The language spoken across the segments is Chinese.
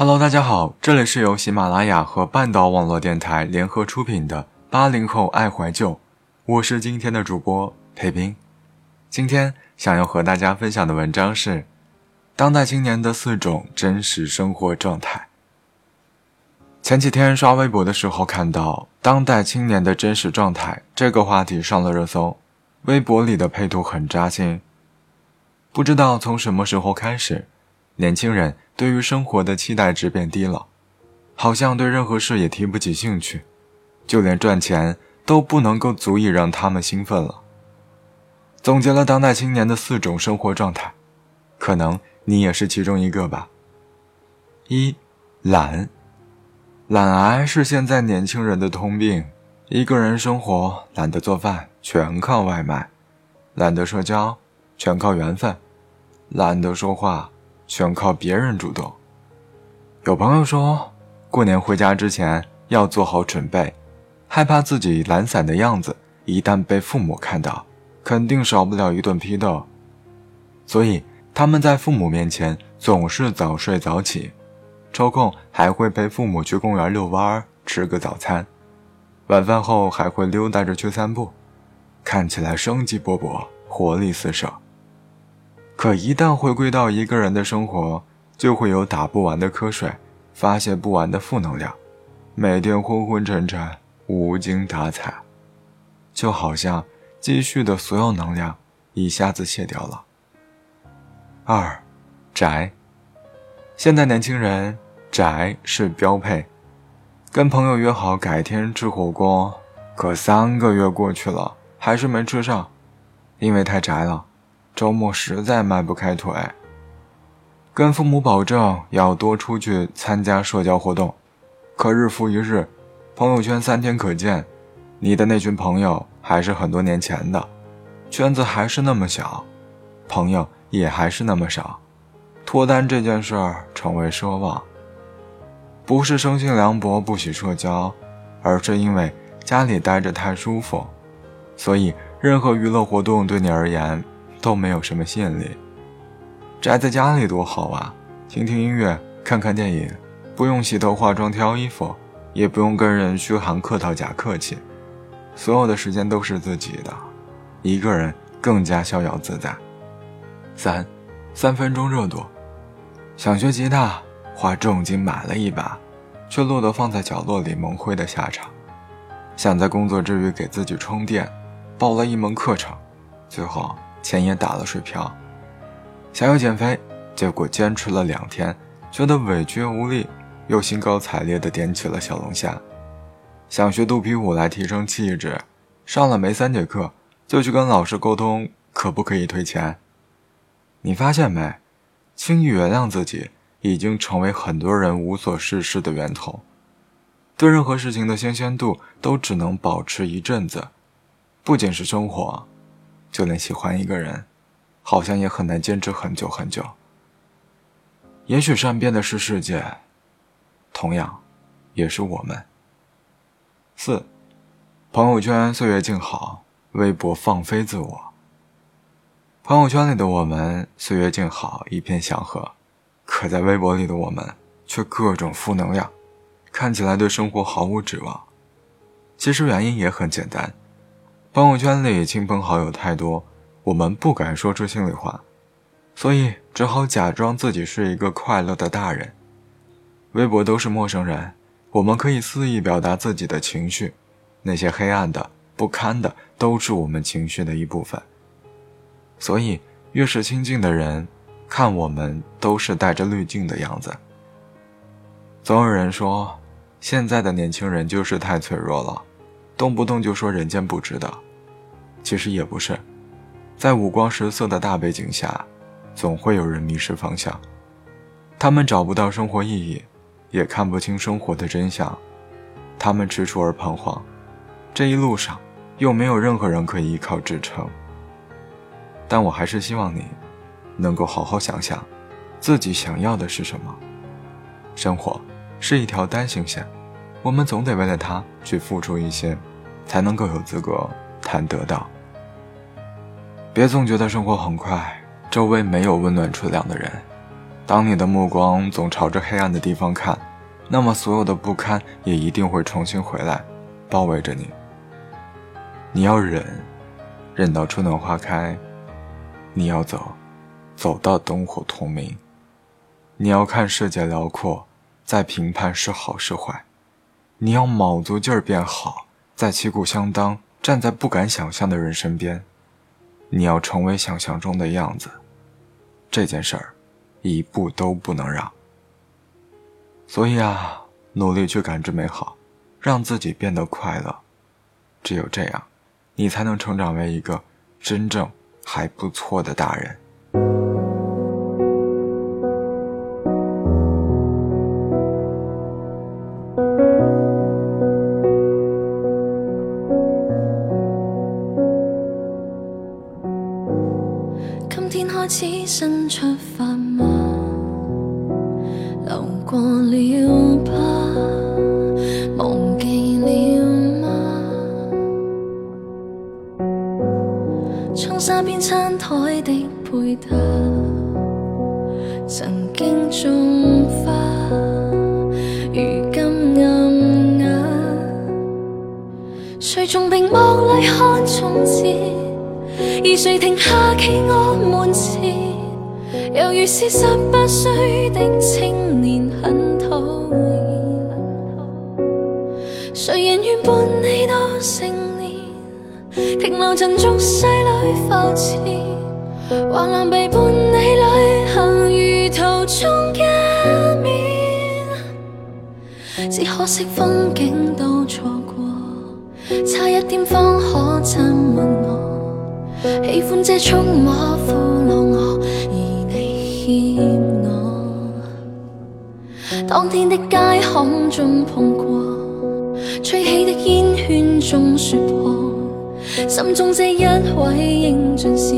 Hello，大家好，这里是由喜马拉雅和半岛网络电台联合出品的八零后爱怀旧，我是今天的主播裴斌。今天想要和大家分享的文章是当代青年的四种真实生活状态。前几天刷微博的时候看到“当代青年的真实状态”这个话题上了热搜，微博里的配图很扎心。不知道从什么时候开始，年轻人对于生活的期待值变低了，好像对任何事也提不起兴趣，就连赚钱都不能够足以让他们兴奋了。总结了当代青年的四种生活状态，可能你也是其中一个吧。一，懒，懒癌是现在年轻人的通病，一个人生活懒得做饭，全靠外卖；懒得社交，全靠缘分；懒得说话，全靠别人主动。有朋友说，过年回家之前要做好准备，害怕自己懒散的样子一旦被父母看到。肯定少不了一顿批斗，所以他们在父母面前总是早睡早起，抽空还会陪父母去公园遛弯儿吃个早餐，晚饭后还会溜达着去散步，看起来生机勃勃，活力四射。可一旦回归到一个人的生活，就会有打不完的瞌睡，发泄不完的负能量，每天昏昏沉沉，无精打采，就好像。积蓄的所有能量一下子卸掉了。二，宅。现在年轻人宅是标配，跟朋友约好改天吃火锅，可三个月过去了还是没吃上，因为太宅了，周末实在迈不开腿。跟父母保证要多出去参加社交活动，可日复一日，朋友圈三天可见，你的那群朋友。还是很多年前的，圈子还是那么小，朋友也还是那么少，脱单这件事儿成为奢望。不是生性凉薄不喜社交，而是因为家里待着太舒服，所以任何娱乐活动对你而言都没有什么吸引力。宅在家里多好啊，听听音乐，看看电影，不用洗头化妆挑衣服，也不用跟人嘘寒客套假客气。所有的时间都是自己的，一个人更加逍遥自在。三，三分钟热度，想学吉他，花重金买了一把，却落得放在角落里蒙灰的下场；想在工作之余给自己充电，报了一门课程，最后钱也打了水漂；想要减肥，结果坚持了两天，觉得委屈无力，又兴高采烈地点起了小龙虾。想学肚皮舞来提升气质，上了没三节课就去跟老师沟通，可不可以退钱？你发现没？轻易原谅自己已经成为很多人无所事事的源头。对任何事情的新鲜度都只能保持一阵子，不仅是生活，就连喜欢一个人，好像也很难坚持很久很久。也许善变的是世界，同样，也是我们。四，朋友圈岁月静好，微博放飞自我。朋友圈里的我们岁月静好，一片祥和，可在微博里的我们却各种负能量，看起来对生活毫无指望。其实原因也很简单，朋友圈里亲朋好友太多，我们不敢说出心里话，所以只好假装自己是一个快乐的大人。微博都是陌生人。我们可以肆意表达自己的情绪，那些黑暗的、不堪的，都是我们情绪的一部分。所以，越是亲近的人，看我们都是带着滤镜的样子。总有人说，现在的年轻人就是太脆弱了，动不动就说人间不值得。其实也不是，在五光十色的大背景下，总会有人迷失方向，他们找不到生活意义。也看不清生活的真相，他们踟蹰而彷徨，这一路上又没有任何人可以依靠支撑。但我还是希望你，能够好好想想，自己想要的是什么。生活是一条单行线，我们总得为了它去付出一些，才能够有资格谈得到。别总觉得生活很快，周围没有温暖纯良的人。当你的目光总朝着黑暗的地方看，那么所有的不堪也一定会重新回来，包围着你。你要忍，忍到春暖花开；你要走，走到灯火通明。你要看世界辽阔，再评判是好是坏。你要卯足劲儿变好，再旗鼓相当，站在不敢想象的人身边。你要成为想象中的样子，这件事儿，一步都不能让。所以啊，努力去感知美好，让自己变得快乐。只有这样。你才能成长为一个真正还不错的大人。今天开始新出发吗？流过了吧。沙边餐台的配搭，曾经种花，如今暗哑。谁从屏幕里看从前，而谁停下企我门前？犹如是十八岁的青年，很讨厌。谁人愿伴你到成年？停留尘俗世里浮沉，还难被伴你旅行，如途中一面。只可惜风景都错过，差一点方可亲吻。喜欢这充马俘虏我，而你欠我。当天的街巷中碰过，吹起的烟圈中说破。心中这一位英俊少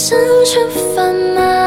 想出发吗？